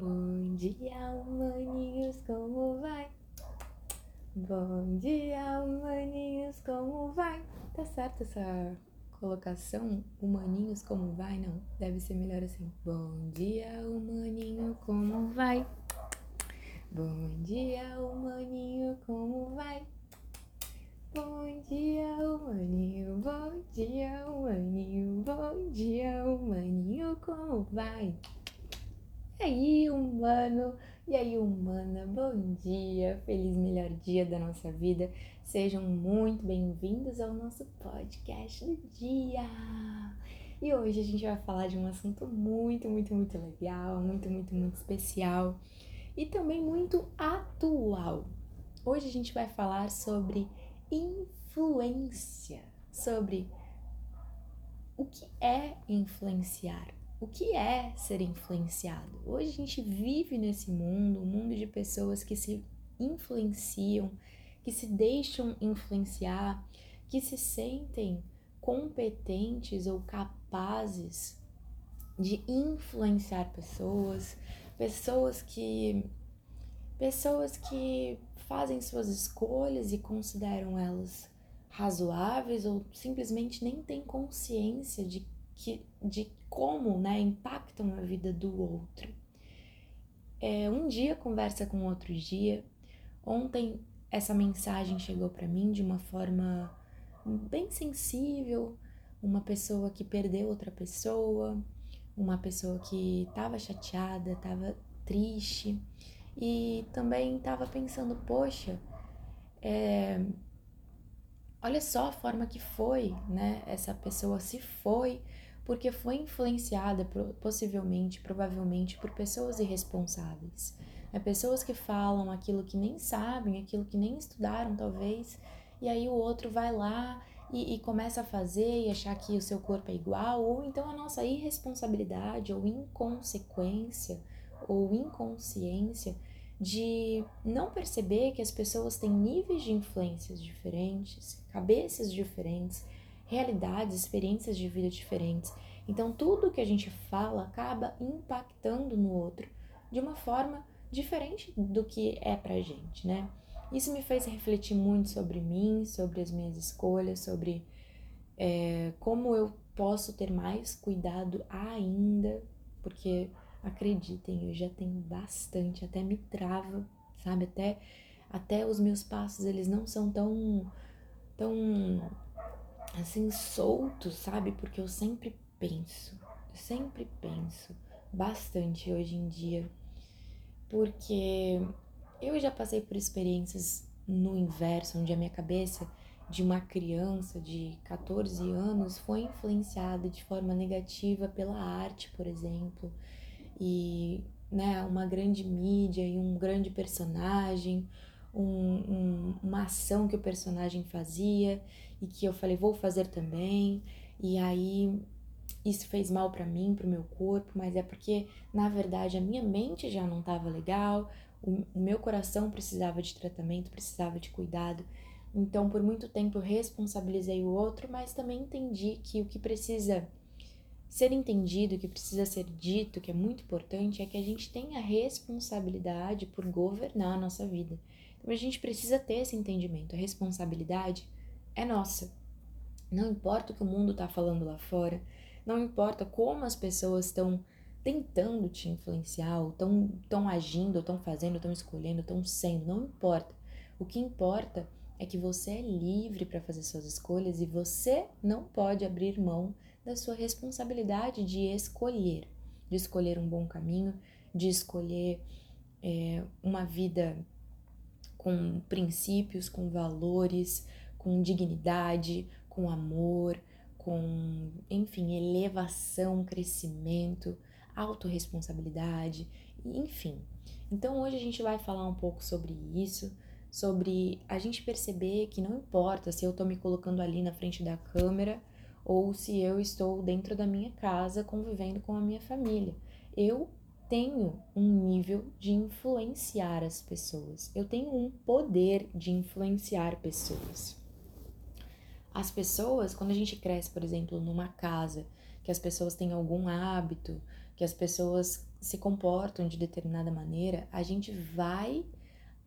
Bom dia, humaninhos, como vai? Bom dia, humaninhos, como vai? Tá certo essa colocação? Humaninhos, como vai? Não, deve ser melhor assim. Bom dia, humaninho, como vai? Bom dia, humaninho, como vai? Bom dia, humaninho, bom dia, humaninho, bom dia, humaninho, como vai? E aí, humano? E aí, humana? Bom dia! Feliz melhor dia da nossa vida. Sejam muito bem-vindos ao nosso podcast do dia. E hoje a gente vai falar de um assunto muito, muito, muito legal, muito, muito, muito especial e também muito atual. Hoje a gente vai falar sobre influência, sobre o que é influenciar o que é ser influenciado? Hoje a gente vive nesse mundo, um mundo de pessoas que se influenciam, que se deixam influenciar, que se sentem competentes ou capazes de influenciar pessoas, pessoas que pessoas que fazem suas escolhas e consideram elas razoáveis ou simplesmente nem têm consciência de que de como né, impactam a vida do outro. É, um dia conversa com outro dia. Ontem essa mensagem chegou para mim de uma forma bem sensível, uma pessoa que perdeu outra pessoa, uma pessoa que estava chateada, estava triste e também estava pensando, poxa, é, olha só a forma que foi, né? Essa pessoa se foi porque foi influenciada possivelmente, provavelmente, por pessoas irresponsáveis. É pessoas que falam aquilo que nem sabem, aquilo que nem estudaram, talvez, e aí o outro vai lá e, e, começa a fazer e achar que o seu corpo é igual, ou então a nossa irresponsabilidade ou inconsequência ou inconsciência de não perceber que as pessoas têm níveis de influências diferentes, cabeças diferentes realidades, experiências de vida diferentes. Então, tudo que a gente fala acaba impactando no outro de uma forma diferente do que é pra gente, né? Isso me fez refletir muito sobre mim, sobre as minhas escolhas, sobre é, como eu posso ter mais cuidado ainda, porque acreditem, eu já tenho bastante, até me trava, sabe? Até, até os meus passos, eles não são tão, tão assim solto, sabe? Porque eu sempre penso, sempre penso bastante hoje em dia, porque eu já passei por experiências no inverso, onde a minha cabeça de uma criança de 14 anos foi influenciada de forma negativa pela arte, por exemplo, e né, uma grande mídia e um grande personagem, um, um, uma ação que o personagem fazia e que eu falei, vou fazer também. E aí isso fez mal para mim, para o meu corpo, mas é porque na verdade a minha mente já não estava legal, o, meu coração precisava de tratamento, precisava de cuidado. Então, por muito tempo eu responsabilizei o outro, mas também entendi que o que precisa ser entendido, o que precisa ser dito, que é muito importante, é que a gente tenha responsabilidade por governar a nossa vida. Então, a gente precisa ter esse entendimento. A responsabilidade é nossa. Não importa o que o mundo está falando lá fora, não importa como as pessoas estão tentando te influenciar, ou estão agindo, estão fazendo, estão escolhendo, estão sendo, não importa. O que importa é que você é livre para fazer suas escolhas e você não pode abrir mão da sua responsabilidade de escolher, de escolher um bom caminho, de escolher é, uma vida com princípios, com valores, com dignidade, com amor, com, enfim, elevação, crescimento, autorresponsabilidade, enfim. Então hoje a gente vai falar um pouco sobre isso, sobre a gente perceber que não importa se eu tô me colocando ali na frente da câmera ou se eu estou dentro da minha casa convivendo com a minha família. Eu tenho um nível de influenciar as pessoas. Eu tenho um poder de influenciar pessoas. As pessoas, quando a gente cresce, por exemplo, numa casa, que as pessoas têm algum hábito, que as pessoas se comportam de determinada maneira, a gente vai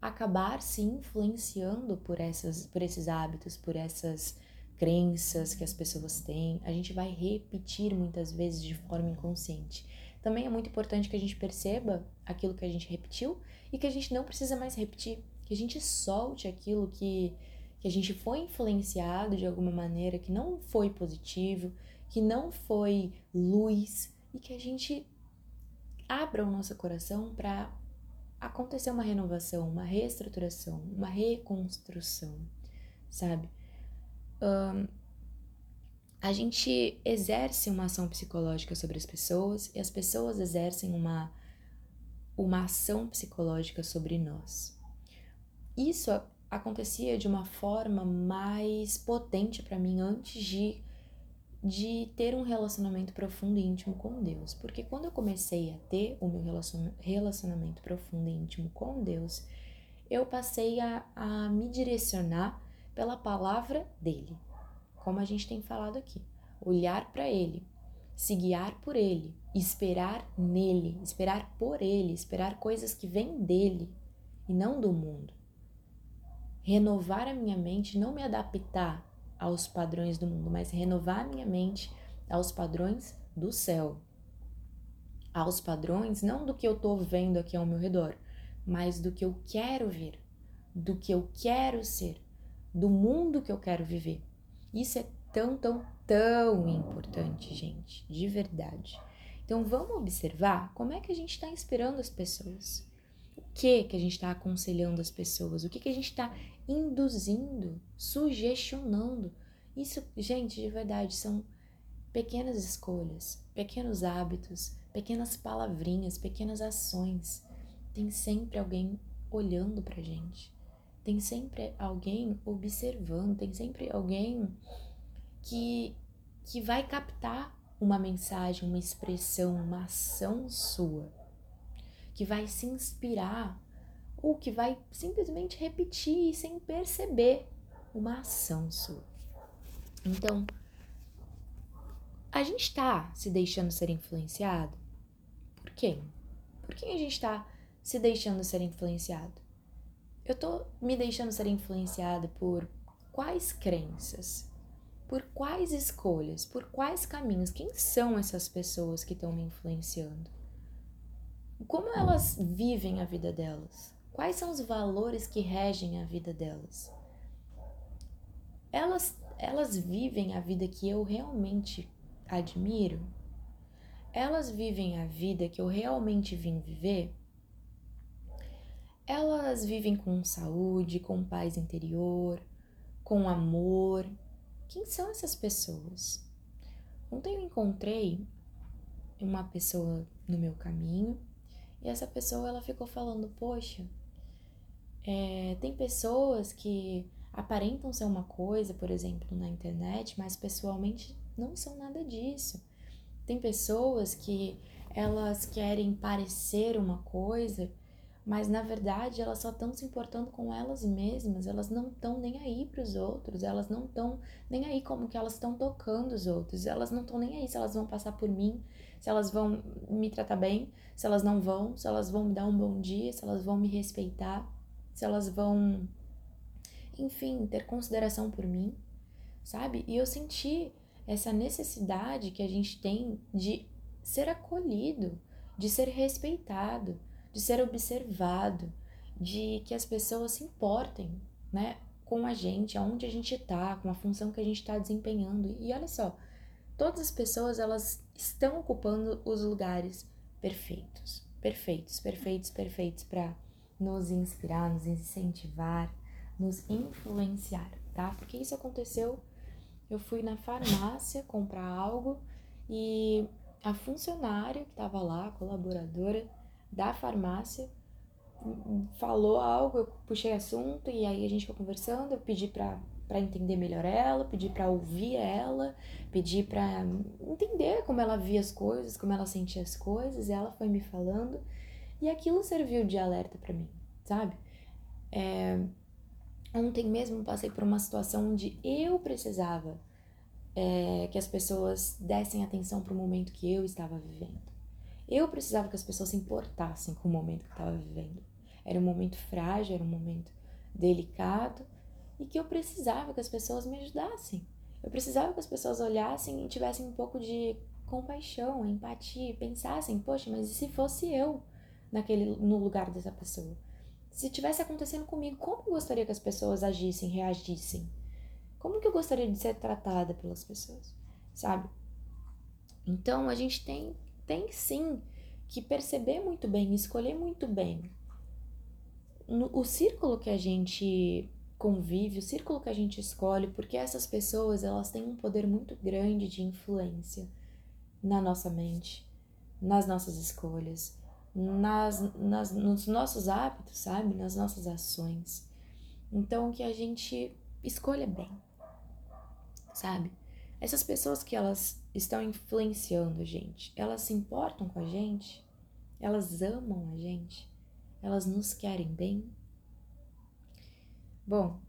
acabar se influenciando por, essas, por esses hábitos, por essas crenças que as pessoas têm. A gente vai repetir muitas vezes de forma inconsciente. Também é muito importante que a gente perceba aquilo que a gente repetiu e que a gente não precisa mais repetir, que a gente solte aquilo que, que a gente foi influenciado de alguma maneira, que não foi positivo, que não foi luz e que a gente abra o nosso coração para acontecer uma renovação, uma reestruturação, uma reconstrução, sabe? Um, a gente exerce uma ação psicológica sobre as pessoas e as pessoas exercem uma, uma ação psicológica sobre nós. Isso acontecia de uma forma mais potente para mim antes de de ter um relacionamento profundo e íntimo com Deus. Porque quando eu comecei a ter o meu relacionamento profundo e íntimo com Deus, eu passei a, a me direcionar pela palavra dele, como a gente tem falado aqui. Olhar para ele, se guiar por ele, esperar nele, esperar por ele, esperar coisas que vêm dele e não do mundo. Renovar a minha mente, não me adaptar aos padrões do mundo, mas renovar minha mente aos padrões do céu. Aos padrões não do que eu estou vendo aqui ao meu redor, mas do que eu quero ver, do que eu quero ser, do mundo que eu quero viver. Isso é tão, tão, tão importante, gente, de verdade. Então vamos observar como é que a gente está inspirando as pessoas. Que que a gente está aconselhando as pessoas? O que que a gente está induzindo, sugestionando. Isso, gente, de verdade, são pequenas escolhas, pequenos hábitos, pequenas palavrinhas, pequenas ações. Tem sempre alguém olhando pra gente. Tem sempre alguém observando, tem sempre alguém que que vai captar uma mensagem, uma expressão, uma ação sua, que vai se inspirar ou que vai simplesmente repetir sem perceber uma ação sua. Então, a gente está se deixando ser influenciado? Por quem? Por quem a gente está se deixando ser influenciado? Eu tô me deixando ser influenciada por quais crenças? Por quais escolhas? Por quais caminhos? Quem são essas pessoas que estão me influenciando? Como elas vivem a vida delas? Quais são os valores que regem a vida delas? Elas, elas vivem a vida que eu realmente admiro? Elas vivem a vida que eu realmente vim viver? Elas vivem com saúde, com paz interior, com amor. Quem são essas pessoas? Ontem eu encontrei uma pessoa no meu caminho e essa pessoa ela ficou falando: Poxa, é, tem pessoas que aparentam ser uma coisa, por exemplo, na internet, mas pessoalmente não são nada disso. Tem pessoas que elas querem parecer uma coisa, mas na verdade elas só estão se importando com elas mesmas, elas não estão nem aí para os outros, elas não estão nem aí como que elas estão tocando os outros, elas não estão nem aí se elas vão passar por mim, se elas vão me tratar bem, se elas não vão, se elas vão me dar um bom dia, se elas vão me respeitar se elas vão, enfim, ter consideração por mim, sabe? E eu senti essa necessidade que a gente tem de ser acolhido, de ser respeitado, de ser observado, de que as pessoas se importem, né, com a gente, aonde a gente tá, com a função que a gente está desempenhando. E olha só, todas as pessoas elas estão ocupando os lugares perfeitos, perfeitos, perfeitos, perfeitos para nos inspirar, nos incentivar, nos influenciar, tá? Porque isso aconteceu. Eu fui na farmácia comprar algo e a funcionária que estava lá, a colaboradora da farmácia, falou algo, eu puxei assunto e aí a gente foi conversando, eu pedi para para entender melhor ela, pedi para ouvir ela, pedi para entender como ela via as coisas, como ela sentia as coisas, e ela foi me falando e aquilo serviu de alerta para mim, sabe? É, ontem mesmo passei por uma situação onde eu precisava é, que as pessoas dessem atenção para o momento que eu estava vivendo. Eu precisava que as pessoas se importassem com o momento que eu estava vivendo. Era um momento frágil, era um momento delicado e que eu precisava que as pessoas me ajudassem. Eu precisava que as pessoas olhassem e tivessem um pouco de compaixão, empatia, pensassem, poxa, mas e se fosse eu naquele no lugar dessa pessoa? Se tivesse acontecendo comigo, como eu gostaria que as pessoas agissem, reagissem? Como que eu gostaria de ser tratada pelas pessoas, sabe? Então a gente tem tem sim que perceber muito bem, escolher muito bem no, o círculo que a gente convive, o círculo que a gente escolhe, porque essas pessoas elas têm um poder muito grande de influência na nossa mente, nas nossas escolhas, nas, nas, nos nossos hábitos, sabe? Nas nossas ações. Então, que a gente escolha bem, sabe? Essas pessoas que elas estão influenciando a gente, elas se importam com a gente? Elas amam a gente? Elas nos querem bem? Bom,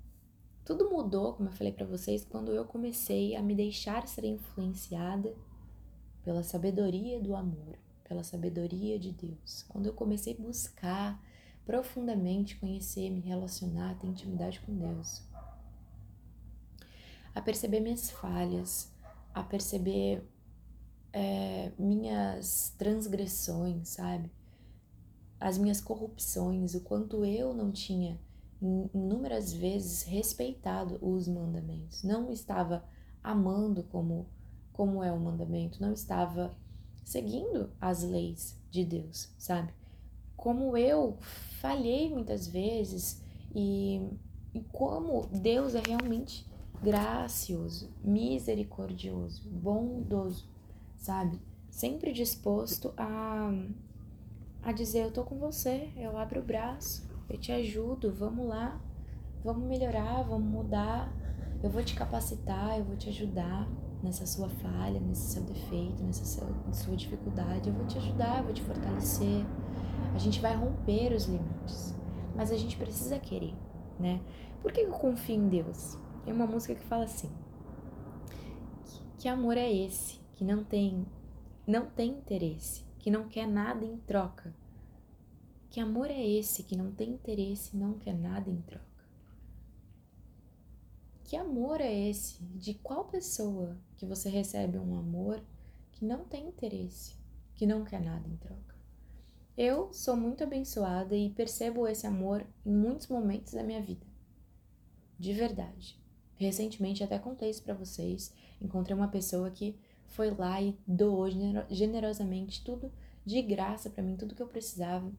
tudo mudou, como eu falei para vocês, quando eu comecei a me deixar ser influenciada pela sabedoria do amor, pela sabedoria de Deus. Quando eu comecei a buscar profundamente conhecer, me relacionar, ter intimidade com Deus. A perceber minhas falhas, a perceber é, minhas transgressões, sabe? As minhas corrupções, o quanto eu não tinha inúmeras vezes respeitado os mandamentos, não estava amando como como é o mandamento, não estava seguindo as leis de Deus, sabe? Como eu falhei muitas vezes e, e como Deus é realmente gracioso, misericordioso, bondoso, sabe? Sempre disposto a, a dizer: Eu tô com você, eu abro o braço, eu te ajudo, vamos lá, vamos melhorar, vamos mudar, eu vou te capacitar, eu vou te ajudar nessa sua falha, nesse seu defeito, nessa sua dificuldade, eu vou te ajudar, eu vou te fortalecer. A gente vai romper os limites, mas a gente precisa querer, né? Por que eu confio em Deus? Tem uma música que fala assim: que, que amor é esse que não tem não tem interesse, que não quer nada em troca, que amor é esse que não tem interesse não quer nada em troca? Que amor é esse? De qual pessoa que você recebe um amor que não tem interesse, que não quer nada em troca? Eu sou muito abençoada e percebo esse amor em muitos momentos da minha vida. De verdade. Recentemente até contei isso para vocês. Encontrei uma pessoa que foi lá e doou generosamente tudo de graça para mim, tudo que eu precisava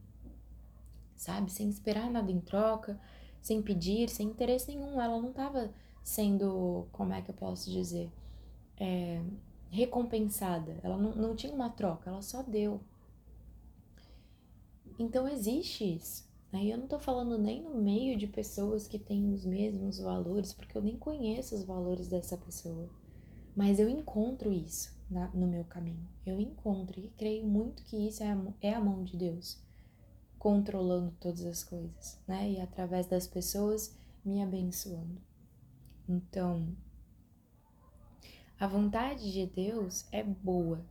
sabe? Sem esperar nada em troca, sem pedir, sem interesse nenhum. Ela não estava sendo, como é que eu posso dizer, é, recompensada. Ela não, não tinha uma troca, ela só deu. Então existe isso. Aí eu não tô falando nem no meio de pessoas que têm os mesmos valores, porque eu nem conheço os valores dessa pessoa. Mas eu encontro isso na, no meu caminho. Eu encontro e creio muito que isso é a, é a mão de Deus controlando todas as coisas, né? E através das pessoas me abençoando. Então, a vontade de Deus é boa,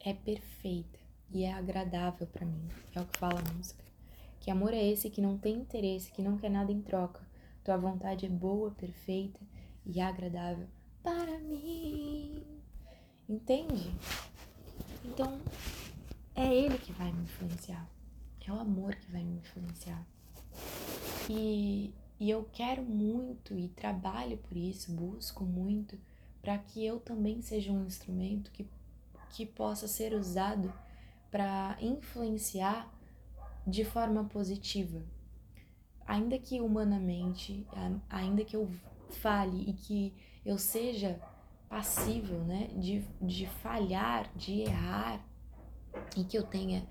é perfeita e é agradável para mim. É o que fala a música. Que amor é esse que não tem interesse, que não quer nada em troca. Tua vontade é boa, perfeita e agradável para mim. Entende? Então, é Ele que vai me influenciar. É o amor que vai me influenciar. E, e eu quero muito e trabalho por isso, busco muito para que eu também seja um instrumento que, que possa ser usado para influenciar de forma positiva. Ainda que humanamente, ainda que eu fale e que eu seja passível né, de, de falhar, de errar, e que eu tenha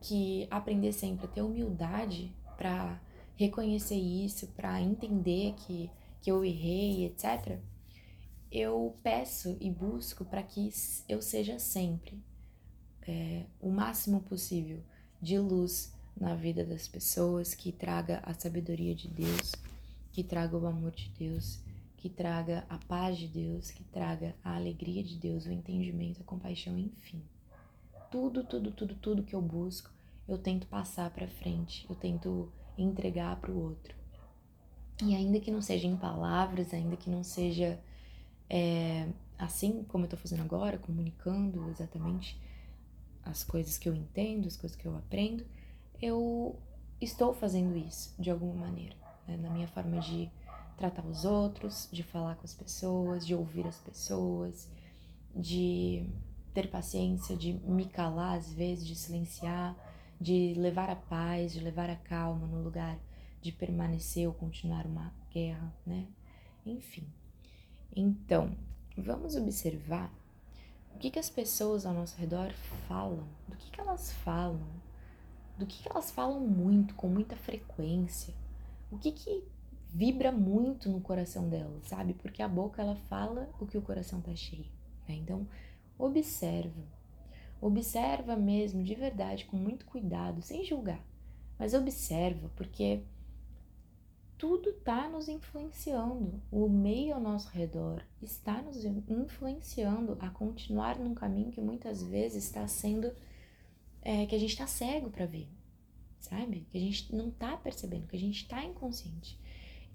que aprender sempre a ter humildade para reconhecer isso, para entender que, que eu errei, etc. Eu peço e busco para que eu seja sempre é, o máximo possível de luz na vida das pessoas, que traga a sabedoria de Deus, que traga o amor de Deus, que traga a paz de Deus, que traga a alegria de Deus, o entendimento, a compaixão, enfim tudo, tudo, tudo, tudo que eu busco, eu tento passar para frente, eu tento entregar para o outro. E ainda que não seja em palavras, ainda que não seja é, assim como eu estou fazendo agora, comunicando exatamente as coisas que eu entendo, as coisas que eu aprendo, eu estou fazendo isso de alguma maneira, né? na minha forma de tratar os outros, de falar com as pessoas, de ouvir as pessoas, de ter paciência, de me calar às vezes, de silenciar, de levar a paz, de levar a calma no lugar de permanecer ou continuar uma guerra, né? Enfim. Então, vamos observar o que, que as pessoas ao nosso redor falam, do que, que elas falam, do que, elas falam muito, com muita frequência, o que, que vibra muito no coração delas, sabe? Porque a boca ela fala o que o coração tá cheio. Né? Então, observa. Observa mesmo, de verdade, com muito cuidado, sem julgar. Mas observa, porque tudo está nos influenciando. O meio ao nosso redor está nos influenciando a continuar num caminho que muitas vezes está sendo. É, que a gente está cego para ver, sabe? Que a gente não está percebendo, que a gente está inconsciente.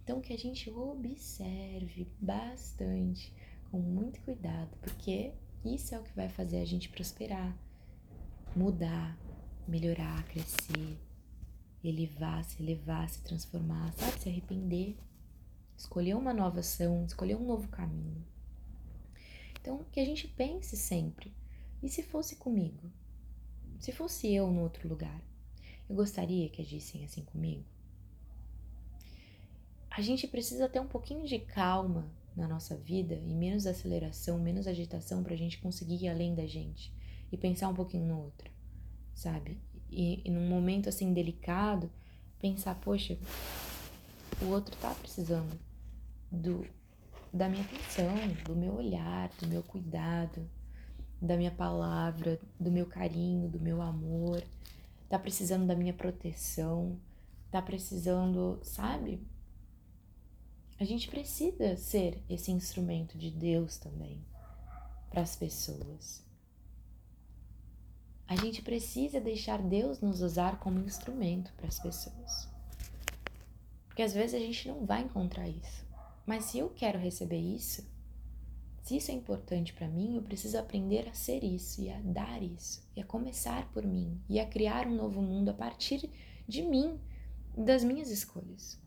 Então, que a gente observe bastante, com muito cuidado, porque isso é o que vai fazer a gente prosperar, mudar, melhorar, crescer, elevar, se elevar, se transformar, sabe? Se arrepender, escolher uma nova ação, escolher um novo caminho. Então, que a gente pense sempre: e se fosse comigo? Se fosse eu no outro lugar, eu gostaria que agissem assim comigo? A gente precisa ter um pouquinho de calma na nossa vida e menos aceleração, menos agitação para a gente conseguir ir além da gente e pensar um pouquinho no outro, sabe? e, e num momento assim delicado, pensar, poxa, o outro tá precisando do da minha atenção, do meu olhar, do meu cuidado, da minha palavra, do meu carinho, do meu amor, tá precisando da minha proteção, tá precisando, sabe? A gente precisa ser esse instrumento de Deus também para as pessoas. A gente precisa deixar Deus nos usar como instrumento para as pessoas. Porque às vezes a gente não vai encontrar isso. Mas se eu quero receber isso, se isso é importante para mim, eu preciso aprender a ser isso e a dar isso, e a começar por mim, e a criar um novo mundo a partir de mim, das minhas escolhas.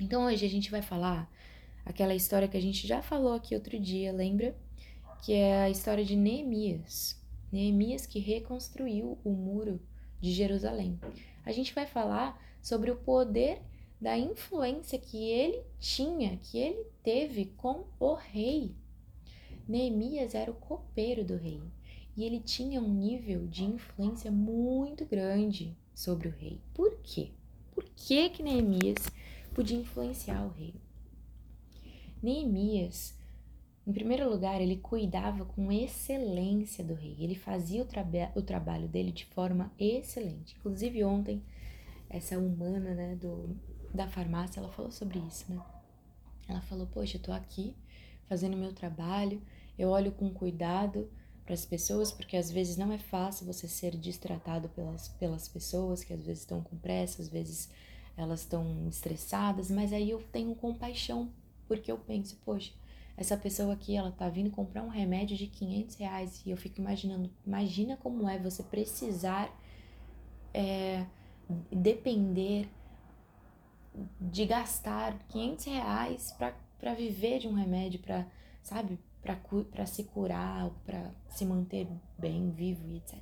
Então hoje a gente vai falar aquela história que a gente já falou aqui outro dia, lembra? Que é a história de Neemias. Neemias que reconstruiu o muro de Jerusalém. A gente vai falar sobre o poder da influência que ele tinha, que ele teve com o rei. Neemias era o copeiro do rei e ele tinha um nível de influência muito grande sobre o rei. Por quê? Por que que Neemias podia influenciar o rei? Neemias em primeiro lugar, ele cuidava com excelência do rei, ele fazia o, traba o trabalho dele de forma excelente. Inclusive, ontem, essa humana né, do, da farmácia, ela falou sobre isso, né? Ela falou: Poxa, eu tô aqui fazendo meu trabalho, eu olho com cuidado para as pessoas, porque às vezes não é fácil você ser distratado pelas, pelas pessoas que às vezes estão com pressa, às vezes elas estão estressadas, mas aí eu tenho compaixão, porque eu penso: Poxa essa pessoa aqui, ela tá vindo comprar um remédio de 500 reais e eu fico imaginando, imagina como é você precisar é, depender de gastar 500 reais para viver de um remédio, para sabe, para se curar, para se manter bem, vivo e etc.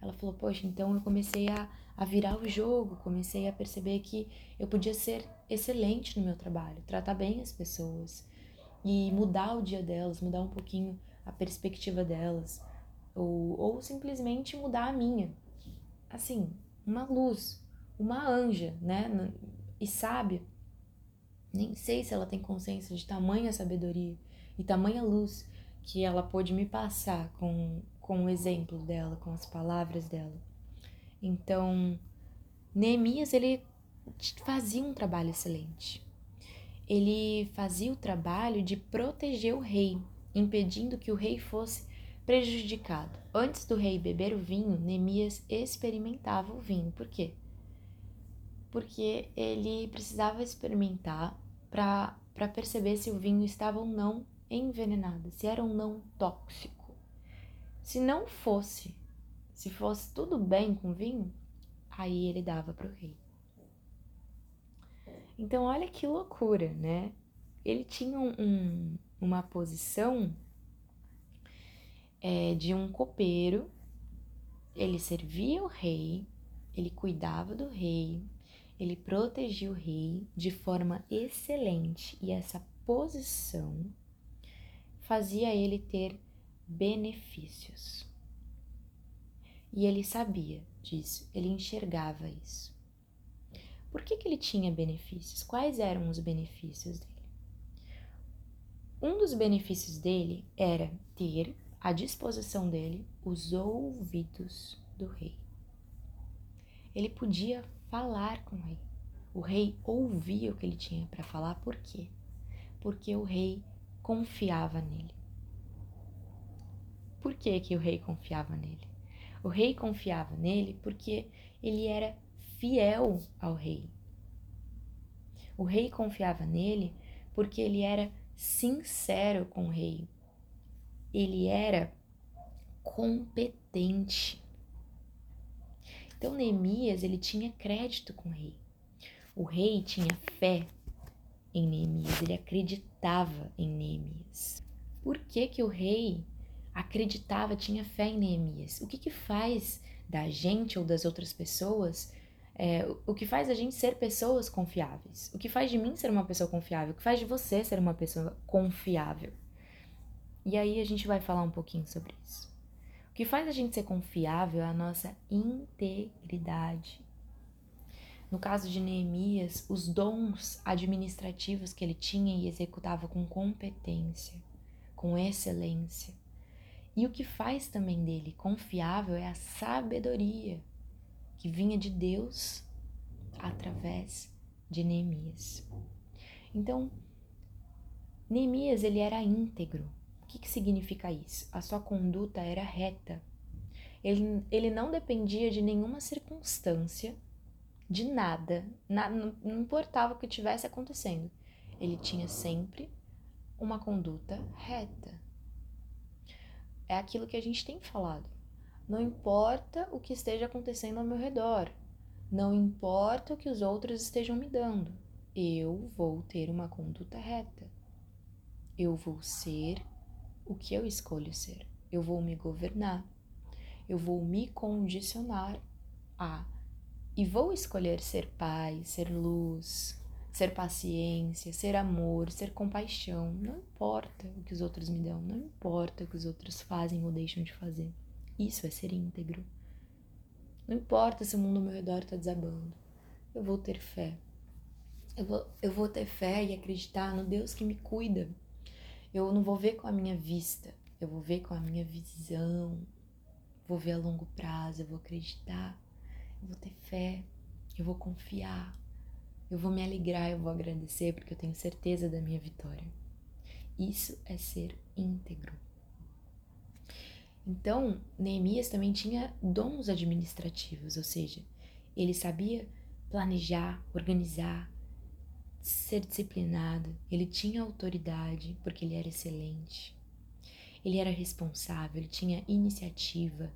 Ela falou, poxa, então eu comecei a, a virar o jogo, comecei a perceber que eu podia ser excelente no meu trabalho, tratar bem as pessoas, e mudar o dia delas, mudar um pouquinho a perspectiva delas, ou, ou simplesmente mudar a minha. Assim, uma luz, uma anja, né? E sábia. Nem sei se ela tem consciência de tamanha sabedoria e tamanha luz que ela pôde me passar com, com o exemplo dela, com as palavras dela. Então, Neemias, ele fazia um trabalho excelente ele fazia o trabalho de proteger o rei, impedindo que o rei fosse prejudicado. Antes do rei beber o vinho, Neemias experimentava o vinho. Por quê? Porque ele precisava experimentar para perceber se o vinho estava ou não envenenado, se era ou não tóxico. Se não fosse, se fosse tudo bem com o vinho, aí ele dava para o rei. Então, olha que loucura, né? Ele tinha um, uma posição é, de um copeiro, ele servia o rei, ele cuidava do rei, ele protegia o rei de forma excelente e essa posição fazia ele ter benefícios. E ele sabia disso, ele enxergava isso. Por que, que ele tinha benefícios? Quais eram os benefícios dele? Um dos benefícios dele era ter à disposição dele os ouvidos do rei. Ele podia falar com o rei. O rei ouvia o que ele tinha para falar, por quê? Porque o rei confiava nele. Por que, que o rei confiava nele? O rei confiava nele porque ele era fiel ao rei. O rei confiava nele porque ele era sincero com o rei. Ele era competente. Então Neemias, ele tinha crédito com o rei. O rei tinha fé em Neemias, ele acreditava em Neemias. Por que que o rei acreditava, tinha fé em Neemias? O que que faz da gente ou das outras pessoas é, o que faz a gente ser pessoas confiáveis. O que faz de mim ser uma pessoa confiável. O que faz de você ser uma pessoa confiável. E aí a gente vai falar um pouquinho sobre isso. O que faz a gente ser confiável é a nossa integridade. No caso de Neemias, os dons administrativos que ele tinha e executava com competência, com excelência. E o que faz também dele confiável é a sabedoria que vinha de Deus através de Neemias. Então, Neemias ele era íntegro. Que, que significa isso? A sua conduta era reta. Ele, ele não dependia de nenhuma circunstância, de nada, na, não, não importava o que estivesse acontecendo. Ele tinha sempre uma conduta reta. É aquilo que a gente tem falado. Não importa o que esteja acontecendo ao meu redor, não importa o que os outros estejam me dando, eu vou ter uma conduta reta. Eu vou ser o que eu escolho ser. Eu vou me governar. Eu vou me condicionar a. E vou escolher ser paz, ser luz, ser paciência, ser amor, ser compaixão. Não importa o que os outros me dão, não importa o que os outros fazem ou deixam de fazer. Isso é ser íntegro. Não importa se o mundo ao meu redor está desabando. Eu vou ter fé. Eu vou, eu vou ter fé e acreditar no Deus que me cuida. Eu não vou ver com a minha vista, eu vou ver com a minha visão. Vou ver a longo prazo, eu vou acreditar. Eu vou ter fé, eu vou confiar. Eu vou me alegrar, eu vou agradecer porque eu tenho certeza da minha vitória. Isso é ser íntegro. Então, Neemias também tinha dons administrativos, ou seja, ele sabia planejar, organizar, ser disciplinado, ele tinha autoridade porque ele era excelente. Ele era responsável, ele tinha iniciativa,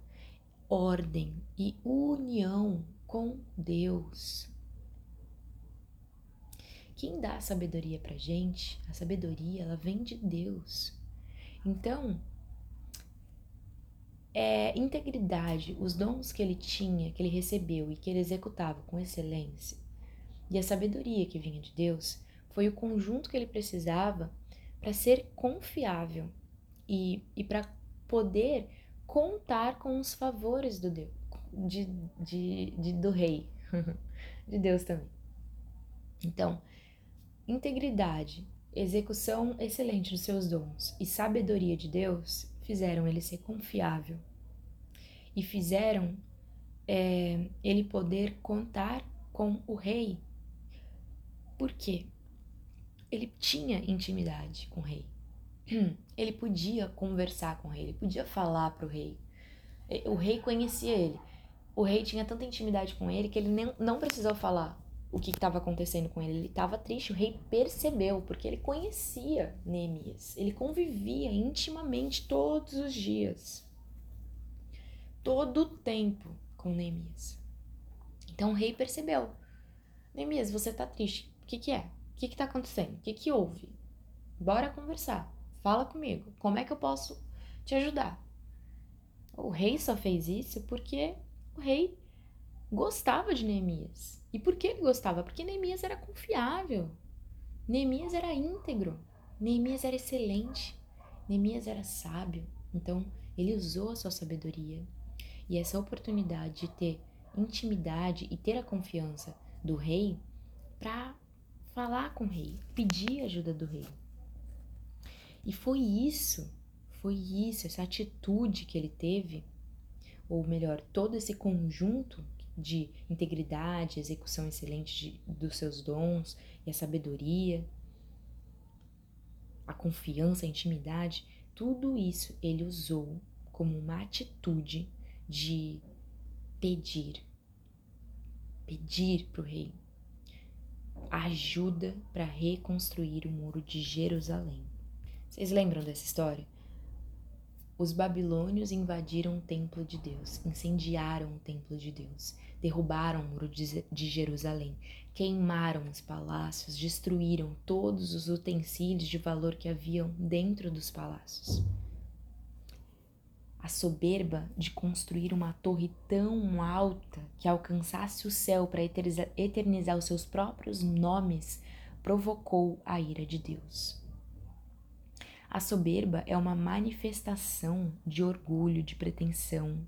ordem e união com Deus. Quem dá a sabedoria pra gente, a sabedoria, ela vem de Deus. Então, é, integridade, os dons que ele tinha, que ele recebeu e que ele executava com excelência, e a sabedoria que vinha de Deus, foi o conjunto que ele precisava para ser confiável e, e para poder contar com os favores do Deus, de, de, de do rei, de Deus também. Então, integridade, execução excelente dos seus dons e sabedoria de Deus fizeram ele ser confiável e fizeram é, ele poder contar com o rei. Por quê? Ele tinha intimidade com o rei. ele podia conversar com o rei, ele podia falar para o rei. O rei conhecia ele. O rei tinha tanta intimidade com ele que ele nem, não precisou falar o que estava acontecendo com ele. Ele estava triste. O rei percebeu, porque ele conhecia Neemias. Ele convivia intimamente todos os dias. Todo o tempo com Neemias. Então o rei percebeu. Neemias, você está triste. Que, que é? O que está acontecendo? O que, que houve? Bora conversar. Fala comigo. Como é que eu posso te ajudar? O rei só fez isso porque o rei gostava de Neemias. E por que ele gostava? Porque Neemias era confiável. Neemias era íntegro. Neemias era excelente. Neemias era sábio. Então, ele usou a sua sabedoria e essa oportunidade de ter intimidade e ter a confiança do rei para falar com o rei, pedir ajuda do rei. E foi isso, foi isso, essa atitude que ele teve, ou melhor, todo esse conjunto de integridade, execução excelente de, dos seus dons e a sabedoria, a confiança, a intimidade, tudo isso ele usou como uma atitude de pedir, pedir para o rei ajuda para reconstruir o muro de Jerusalém. Vocês lembram dessa história? Os babilônios invadiram o templo de Deus, incendiaram o templo de Deus, derrubaram o muro de Jerusalém, queimaram os palácios, destruíram todos os utensílios de valor que haviam dentro dos palácios. A soberba de construir uma torre tão alta que alcançasse o céu para eternizar os seus próprios nomes provocou a ira de Deus. A soberba é uma manifestação de orgulho, de pretensão,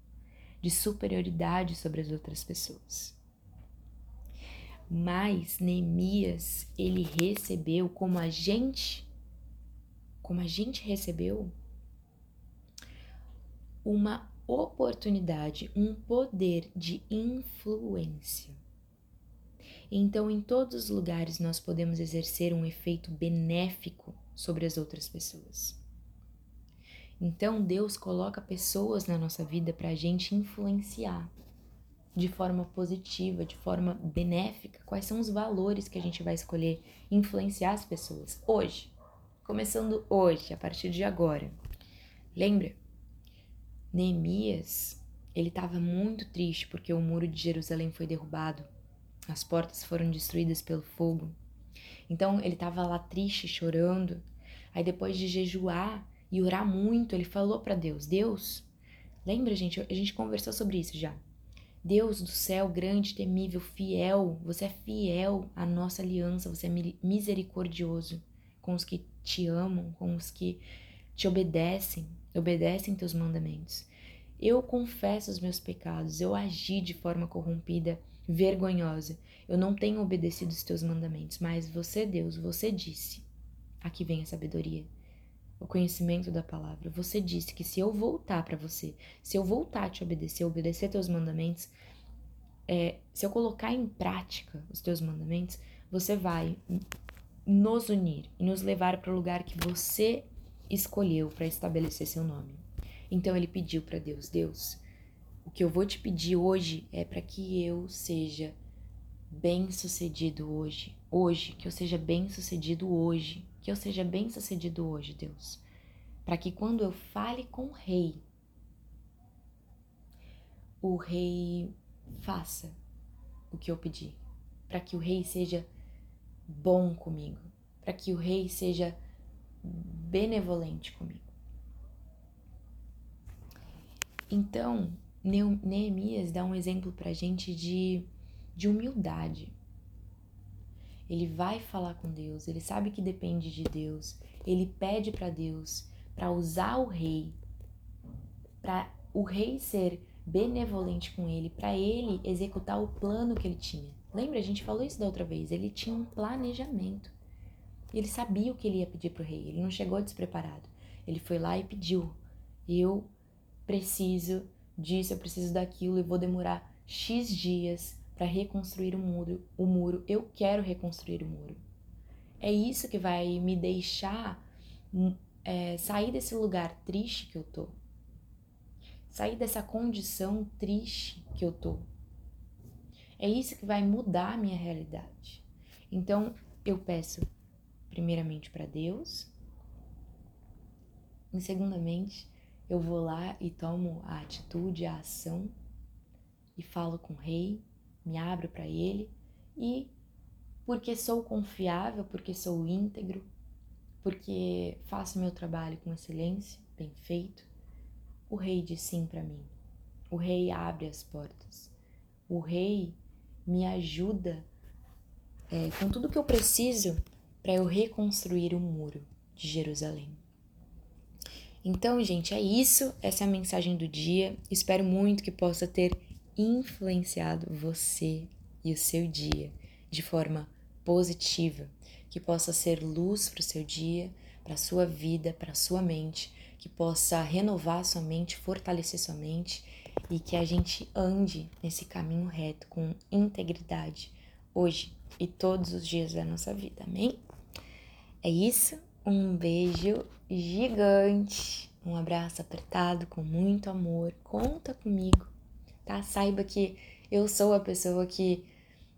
de superioridade sobre as outras pessoas. Mas Neemias, ele recebeu como a gente, como a gente recebeu, uma oportunidade, um poder de influência. Então, em todos os lugares, nós podemos exercer um efeito benéfico sobre as outras pessoas. Então Deus coloca pessoas na nossa vida para a gente influenciar de forma positiva, de forma benéfica. Quais são os valores que a gente vai escolher influenciar as pessoas hoje? Começando hoje, a partir de agora. Lembra? Neemias, ele estava muito triste porque o muro de Jerusalém foi derrubado. As portas foram destruídas pelo fogo. Então ele estava lá triste, chorando. Aí depois de jejuar e orar muito, ele falou para Deus: Deus, lembra, gente? A gente conversou sobre isso já. Deus do céu, grande, temível, fiel, você é fiel à nossa aliança, você é misericordioso com os que te amam, com os que te obedecem, obedecem teus mandamentos. Eu confesso os meus pecados, eu agi de forma corrompida, vergonhosa. Eu não tenho obedecido os teus mandamentos, mas você, Deus, você disse. Aqui vem a sabedoria, o conhecimento da palavra. Você disse que se eu voltar para você, se eu voltar a te obedecer, obedecer teus mandamentos, é, se eu colocar em prática os teus mandamentos, você vai nos unir e nos levar para o lugar que você escolheu para estabelecer seu nome. Então ele pediu para Deus: Deus, o que eu vou te pedir hoje é para que eu seja bem-sucedido hoje. Hoje, que eu seja bem-sucedido hoje. Que eu seja bem-sucedido hoje, Deus. Para que quando eu fale com o rei, o rei faça o que eu pedi. Para que o rei seja bom comigo. Para que o rei seja benevolente comigo. Então, Neemias dá um exemplo para a gente de, de humildade. Ele vai falar com Deus, ele sabe que depende de Deus, ele pede para Deus para usar o rei, para o rei ser benevolente com ele, para ele executar o plano que ele tinha. Lembra, a gente falou isso da outra vez, ele tinha um planejamento. Ele sabia o que ele ia pedir para o rei, ele não chegou despreparado. Ele foi lá e pediu: Eu preciso disso, eu preciso daquilo e vou demorar X dias para reconstruir o muro, o muro. Eu quero reconstruir o muro. É isso que vai me deixar é, sair desse lugar triste que eu tô, sair dessa condição triste que eu tô. É isso que vai mudar a minha realidade. Então, eu peço primeiramente para Deus, em segundamente, eu vou lá e tomo a atitude, a ação e falo com o rei, me abro para ele e porque sou confiável, porque sou íntegro, porque faço meu trabalho com excelência, bem feito, o rei diz sim para mim. O rei abre as portas. O rei me ajuda é, com tudo que eu preciso para eu reconstruir o muro de Jerusalém. Então, gente, é isso. Essa é a mensagem do dia. Espero muito que possa ter influenciado você e o seu dia de forma positiva, que possa ser luz para o seu dia, para a sua vida, para a sua mente, que possa renovar sua mente, fortalecer sua mente e que a gente ande nesse caminho reto com integridade hoje e todos os dias da nossa vida. Amém? É isso. Um beijo gigante, um abraço apertado com muito amor. Conta comigo, tá? Saiba que eu sou a pessoa que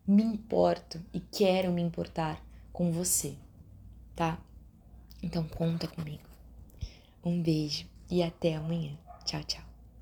me importo e quero me importar com você, tá? Então conta comigo. Um beijo e até amanhã. Tchau, tchau.